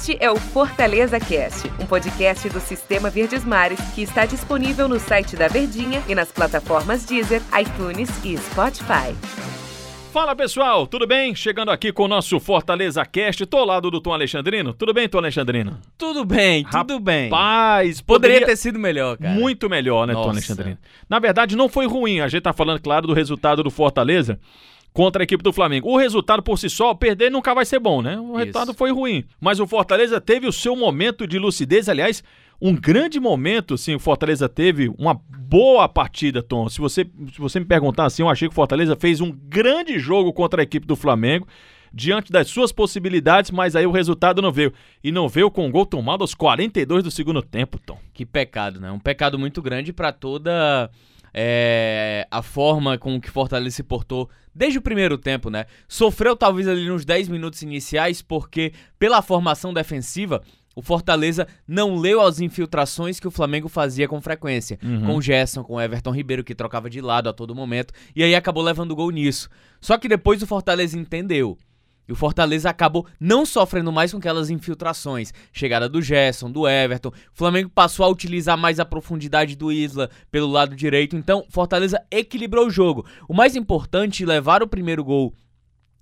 Este é o Fortaleza Cast, um podcast do Sistema Verdes Mares que está disponível no site da Verdinha e nas plataformas Deezer, iTunes e Spotify. Fala pessoal, tudo bem? Chegando aqui com o nosso Fortaleza Cast, tô ao lado do Tom Alexandrino. Tudo bem, Tom Alexandrino? Tudo bem, tudo bem. Paz, Poderia ter sido melhor, cara. Muito melhor, né, Tom Nossa. Alexandrino? Na verdade, não foi ruim. A gente tá falando, claro, do resultado do Fortaleza contra a equipe do Flamengo. O resultado por si só, perder nunca vai ser bom, né? O Isso. resultado foi ruim. Mas o Fortaleza teve o seu momento de lucidez, aliás, um grande momento, sim, o Fortaleza teve uma boa partida, Tom. Se você, se você me perguntar assim, eu achei que o Fortaleza fez um grande jogo contra a equipe do Flamengo. Diante das suas possibilidades, mas aí o resultado não veio. E não veio com o gol tomado aos 42 do segundo tempo, Tom. Que pecado, né? Um pecado muito grande pra toda é, a forma com que Fortaleza se portou desde o primeiro tempo, né? Sofreu talvez ali nos 10 minutos iniciais porque pela formação defensiva o Fortaleza não leu as infiltrações que o Flamengo fazia com frequência. Com o Gerson, com o Everton Ribeiro, que trocava de lado a todo momento. E aí acabou levando gol nisso. Só que depois o Fortaleza entendeu. E o Fortaleza acabou não sofrendo mais com aquelas infiltrações. Chegada do Gerson, do Everton. O Flamengo passou a utilizar mais a profundidade do Isla pelo lado direito. Então, Fortaleza equilibrou o jogo. O mais importante, levar o primeiro gol,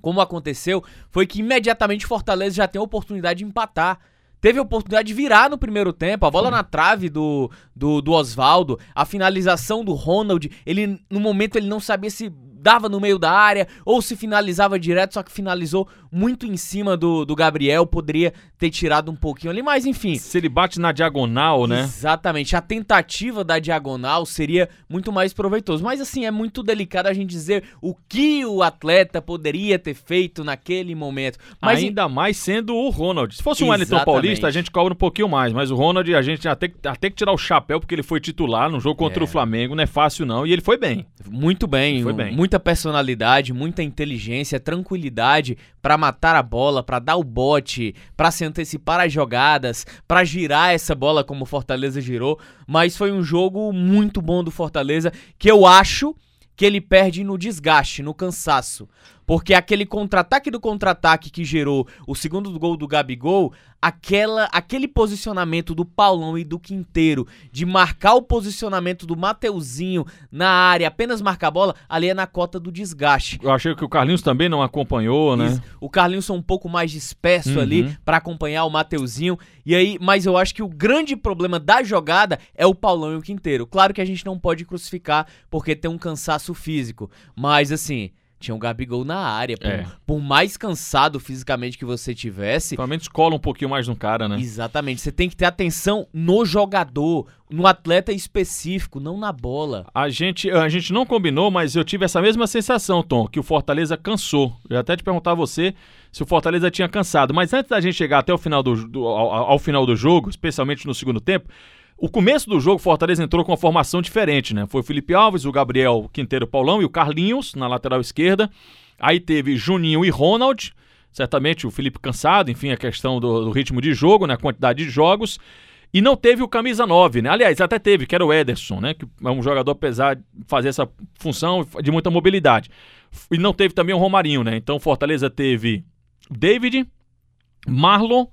como aconteceu, foi que imediatamente o Fortaleza já tem a oportunidade de empatar. Teve a oportunidade de virar no primeiro tempo, a bola na trave do, do, do Oswaldo, a finalização do Ronald. Ele, no momento, ele não sabia se dava no meio da área ou se finalizava direto, só que finalizou muito em cima do, do Gabriel. Poderia ter tirado um pouquinho ali, mas enfim. Se ele bate na diagonal, né? Exatamente. A tentativa da diagonal seria muito mais proveitoso. Mas assim, é muito delicado a gente dizer o que o atleta poderia ter feito naquele momento. Mas Ainda mais sendo o Ronald. Se fosse um Wellington. Paulista, a gente cobra um pouquinho mais. Mas o Ronald, a gente até, até que tirar o chapéu, porque ele foi titular no jogo contra É. o Flamengo. Não é fácil, não. E ele foi bem. Muito bem, Foi bem. Muita personalidade, muita inteligência, tranquilidade pra matar a bola, pra dar o bote, pra se antecipar as jogadas, pra girar essa bola como o Fortaleza girou, mas foi um jogo muito bom do Fortaleza que eu acho que ele perde no desgaste, no cansaço. Porque aquele contra-ataque do contra-ataque que gerou o segundo gol do Gabigol, aquela, aquele posicionamento do Paulão e do Quinteiro de marcar o posicionamento do Mateuzinho na área, apenas marcar a bola, ali é na cota do desgaste. Eu achei que o Carlinhos também não acompanhou, né? Isso. O Carlinhos um pouco mais disperso Uhum. ali pra acompanhar o Mateuzinho. E aí, mas eu acho que o grande problema da jogada é o Paulão e o Quinteiro. Claro que a gente não pode crucificar porque tem um cansaço físico, mas assim, tinha um Gabigol na área. Por, É. por mais cansado fisicamente que você tivesse, Pelo menos cola um pouquinho mais no cara, né? exatamente, você tem que ter atenção no jogador, no atleta específico, não na bola. A gente, a gente não combinou, mas eu tive essa mesma sensação, Tom, que o Fortaleza cansou. Eu até te perguntar a você se o Fortaleza tinha cansado. Mas antes da gente chegar até o final do, do- ao, ao final do jogo, especialmente no segundo tempo, o começo do jogo, Fortaleza entrou com uma formação diferente, né? Foi o Felipe Alves, o Gabriel Quinteiro Paulão e o Carlinhos na lateral esquerda. Aí teve Juninho e Ronald. Certamente o Felipe cansado, enfim, a questão do, do ritmo de jogo, né? A quantidade de jogos. E não teve o camisa 9, né? Aliás, até teve, que era o Ederson, né? Que é um jogador, apesar de fazer essa função de muita mobilidade. E não teve também o Romarinho, né? Então Fortaleza teve David, Marlon,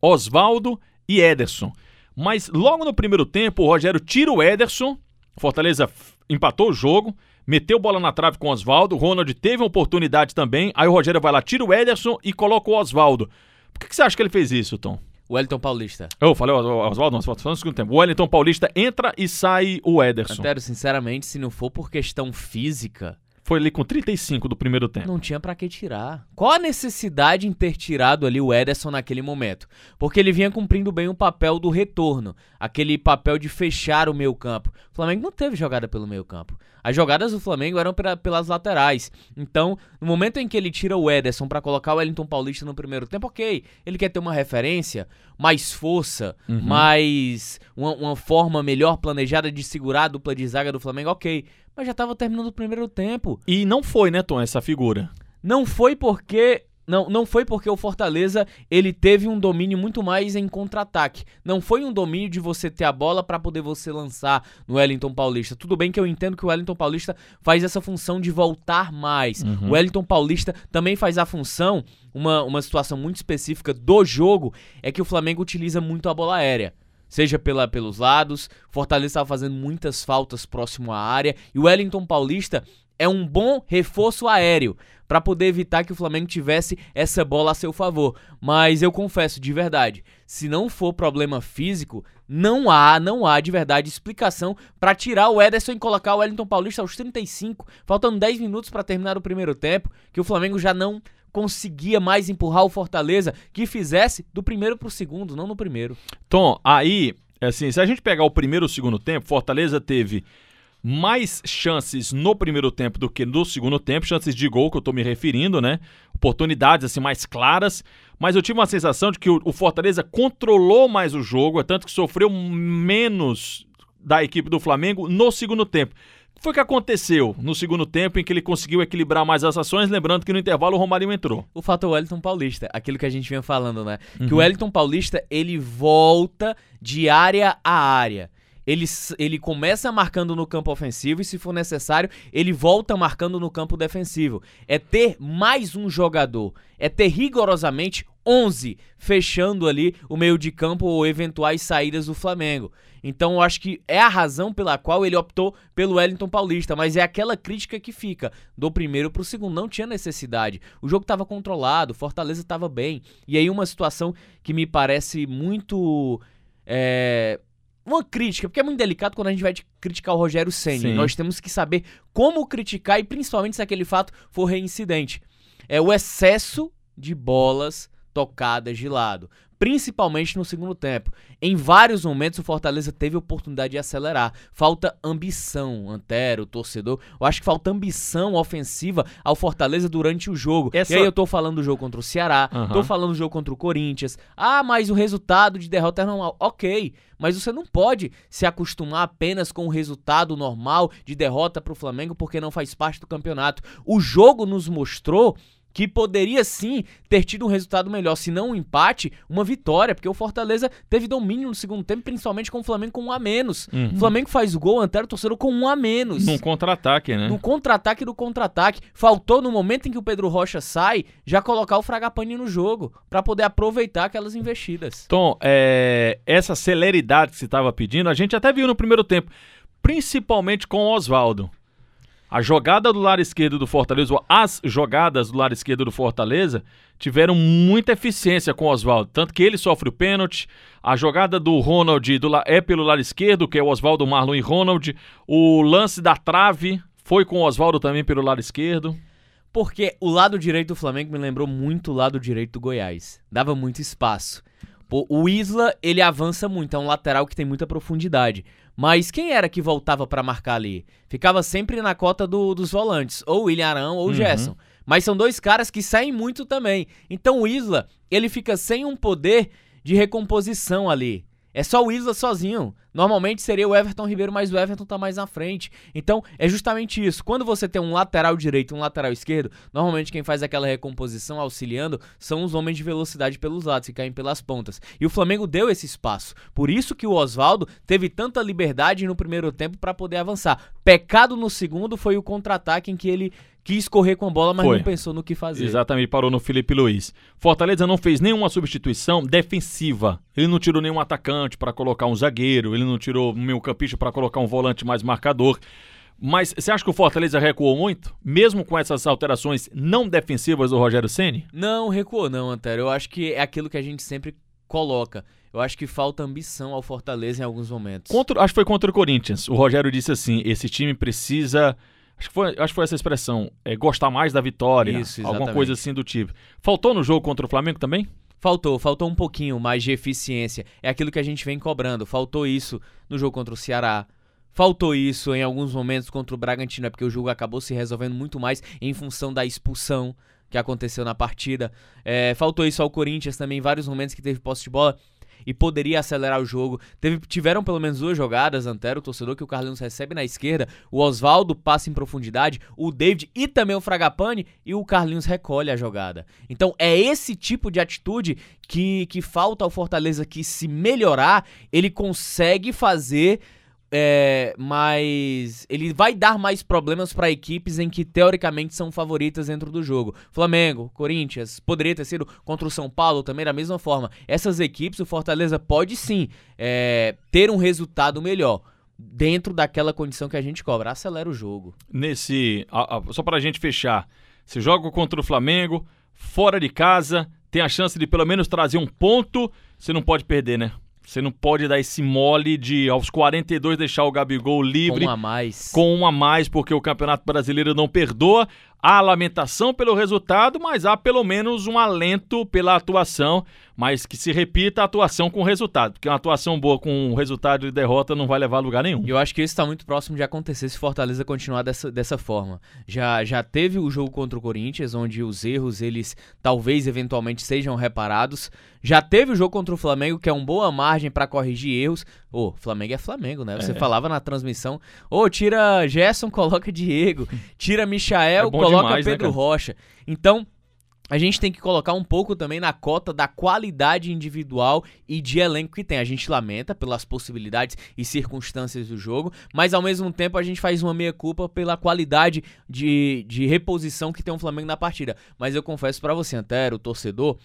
Oswaldo e Ederson. Mas logo no primeiro tempo, o Rogério tira o Ederson, Fortaleza empatou o jogo, meteu bola na trave com o Oswaldo, Ronald teve uma oportunidade também, aí o Rogério vai lá, tira o Ederson e coloca o Oswaldo. Por que, que você acha que ele fez isso, Tom? Wellington Paulista. Eu falei Oswaldo, Oswaldo, só no segundo tempo. O Wellington Paulista entra e sai o Ederson. Antero, sinceramente, se não for por questão física, Foi ali com 35 do primeiro tempo. não tinha pra que tirar. Qual a necessidade em ter tirado ali o Ederson naquele momento? Porque ele vinha cumprindo bem o papel do retorno, aquele papel de fechar o meio campo. O Flamengo não teve jogada pelo meio campo. As jogadas do Flamengo eram pela- pelas laterais. Então, no momento em que ele tira o Ederson pra colocar o Wellington Paulista no primeiro tempo, ok. Ele quer ter uma referência, mais força, Uhum. mais uma, uma forma melhor planejada de segurar a dupla de zaga do Flamengo, ok. Mas já tava terminando o primeiro tempo. E não foi, né, Tom, essa figura. Não foi porque Não, não foi porque o Fortaleza ele teve um domínio muito mais em contra-ataque. Não foi um domínio de você ter a bola para poder você lançar no Wellington Paulista. Tudo bem que eu entendo que o Wellington Paulista faz essa função de voltar mais. Uhum. O Wellington Paulista também faz a função, uma, uma situação muito específica do jogo, é que o Flamengo utiliza muito a bola aérea seja pela, pelos lados. Fortaleza estava fazendo muitas faltas próximo à área e o Wellington Paulista é um bom reforço aéreo para poder evitar que o Flamengo tivesse essa bola a seu favor. Mas eu confesso de verdade, se não for problema físico, não há, não há de verdade explicação para tirar o Ederson e colocar o Wellington Paulista aos 35, faltando 10 minutos para terminar o primeiro tempo, que o Flamengo já não conseguia mais empurrar o Fortaleza que fizesse do primeiro para o segundo, não no primeiro. Tom, aí, assim, se a gente pegar o primeiro e o segundo tempo, Fortaleza teve mais chances no primeiro tempo do que no segundo tempo, chances de gol que eu tô me referindo, né? Oportunidades assim mais claras, mas eu tive uma sensação de que o, Fortaleza controlou mais o jogo, é tanto que sofreu menos da equipe do Flamengo no segundo tempo. O que foi que aconteceu no segundo tempo em que ele conseguiu equilibrar mais as ações? Lembrando que no intervalo o Romarinho entrou. O fato é o Wellington Paulista, aquilo que a gente vinha falando, né? Uhum. Que o Wellington Paulista ele volta de área a área ele, ele começa marcando no campo ofensivo e, se for necessário, ele volta marcando no campo defensivo. É ter mais um jogador, é ter rigorosamente 11 fechando ali o meio de campo ou eventuais saídas do Flamengo. Então eu acho que é a razão pela qual ele optou pelo Wellington Paulista, mas é aquela crítica que fica do primeiro para o segundo. Não tinha necessidade. O jogo estava controlado, Fortaleza estava bem. E aí uma situação que me parece muito. É, uma crítica, porque é muito delicado quando a gente vai criticar o Rogério Senna. Nós temos que saber como criticar e principalmente se aquele fato for reincidente. É o excesso de bolas tocadas de lado principalmente no segundo tempo. Em vários momentos o Fortaleza teve oportunidade de acelerar. Falta ambição, Antero, torcedor. Eu acho que falta ambição ofensiva ao Fortaleza durante o jogo. Essa... E aí eu tô falando do jogo contra o Ceará, uhum. tô falando do jogo contra o Corinthians. Ah, mas o resultado de derrota é normal. Ok, mas você não pode se acostumar apenas com o resultado normal de derrota para o Flamengo porque não faz parte do campeonato. O jogo nos mostrou que poderia sim ter tido um resultado melhor, se não um empate, uma vitória, porque o Fortaleza teve domínio no segundo tempo, principalmente com o Flamengo com um a menos. Uhum. O Flamengo faz o gol, Antero torcedor com um a menos. Num contra-ataque, né? No contra-ataque do contra-ataque. Faltou no momento em que o Pedro Rocha sai, já colocar o Fragapane no jogo, para poder aproveitar aquelas investidas. Tom, é, essa celeridade que você estava pedindo, a gente até viu no primeiro tempo, principalmente com o Oswaldo. A jogada do lado esquerdo do Fortaleza, ou as jogadas do lado esquerdo do Fortaleza, tiveram muita eficiência com o Oswaldo. Tanto que ele sofre o pênalti. A jogada do Ronald do, é pelo lado esquerdo, que é o Oswaldo, Marlon e Ronald. O lance da trave foi com o Oswaldo também pelo lado esquerdo. Porque o lado direito do Flamengo me lembrou muito o lado direito do Goiás. Dava muito espaço. O Isla, ele avança muito, é um lateral que tem muita profundidade. Mas quem era que voltava para marcar ali? Ficava sempre na cota do, dos volantes, ou William Arão ou uhum. Gerson. Mas são dois caras que saem muito também. Então o Isla, ele fica sem um poder de recomposição ali. É só o Isla sozinho. Normalmente seria o Everton Ribeiro, mas o Everton tá mais na frente. Então, é justamente isso. Quando você tem um lateral direito e um lateral esquerdo, normalmente quem faz aquela recomposição auxiliando são os homens de velocidade pelos lados, que caem pelas pontas. E o Flamengo deu esse espaço. Por isso que o Oswaldo teve tanta liberdade no primeiro tempo para poder avançar. Pecado no segundo foi o contra-ataque em que ele quis correr com a bola, mas Foi. não pensou no que fazer. Exatamente, parou no Felipe Luiz. Fortaleza não fez nenhuma substituição defensiva. Ele não tirou nenhum atacante para colocar um zagueiro, ele não tirou um meio campista para colocar um volante mais marcador. Mas você acha que o Fortaleza recuou muito, mesmo com essas alterações não defensivas do Rogério Ceni? Não, recuou não, Antero. Eu acho que é aquilo que a gente sempre coloca. Eu acho que falta ambição ao Fortaleza em alguns momentos. Contra, acho que foi contra o Corinthians. O Rogério disse assim: esse time precisa Acho que foi, acho que foi essa expressão. É, gostar mais da vitória. Isso. Alguma coisa assim do tipo. Faltou no jogo contra o Flamengo também? Faltou, faltou um pouquinho mais de eficiência. É aquilo que a gente vem cobrando. Faltou isso no jogo contra o Ceará. Faltou isso em alguns momentos contra o Bragantino, é porque o jogo acabou se resolvendo muito mais em função da expulsão que aconteceu na partida. É, faltou isso ao Corinthians também, em vários momentos que teve posse de bola. E poderia acelerar o jogo. Teve, tiveram pelo menos duas jogadas, Antero, o torcedor, que o Carlinhos recebe na esquerda, o Oswaldo passa em profundidade, o David e também o Fragapane, e o Carlinhos recolhe a jogada. Então é esse tipo de atitude que, que falta ao Fortaleza que se melhorar, ele consegue fazer é, mas ele vai dar mais problemas para equipes em que teoricamente são favoritas dentro do jogo. Flamengo, Corinthians, poderia ter sido contra o São Paulo também da mesma forma. Essas equipes, o Fortaleza pode sim é, ter um resultado melhor dentro daquela condição que a gente cobra. Acelera o jogo. Nesse, a, a, só para a gente fechar, você joga contra o Flamengo fora de casa, tem a chance de pelo menos trazer um ponto. Você não pode perder, né? Você não pode dar esse mole de aos 42 deixar o Gabigol livre. Com um a mais. Com um a mais, porque o Campeonato Brasileiro não perdoa. Há lamentação pelo resultado, mas há pelo menos um alento pela atuação mas que se repita a atuação com resultado, porque uma atuação boa com resultado de derrota não vai levar a lugar nenhum. Eu acho que isso está muito próximo de acontecer se Fortaleza continuar dessa, dessa forma. Já, já teve o jogo contra o Corinthians, onde os erros, eles talvez eventualmente sejam reparados. Já teve o jogo contra o Flamengo, que é uma boa margem para corrigir erros. Ô, oh, Flamengo é Flamengo, né? Você é. falava na transmissão, ô, oh, tira Gerson, coloca Diego, tira Michael, é coloca demais, né, Pedro né, Rocha. Então, a gente tem que colocar um pouco também na cota da qualidade individual e de elenco que tem. A gente lamenta pelas possibilidades e circunstâncias do jogo, mas ao mesmo tempo a gente faz uma meia-culpa pela qualidade de, de reposição que tem o Flamengo na partida. Mas eu confesso para você, Antero, o torcedor,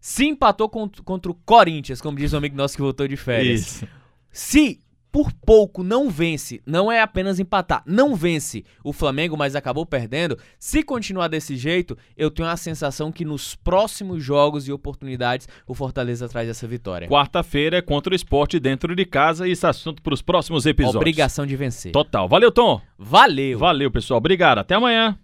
se empatou contra, contra o Corinthians, como diz um amigo nosso que voltou de férias. Isso. Se por pouco não vence, não é apenas empatar, não vence o Flamengo, mas acabou perdendo. Se continuar desse jeito, eu tenho a sensação que nos próximos jogos e oportunidades o Fortaleza traz essa vitória. Quarta-feira é contra o esporte dentro de casa e esse assunto para os próximos episódios. Obrigação de vencer. Total. Valeu, Tom. Valeu. Valeu, pessoal. Obrigado. Até amanhã.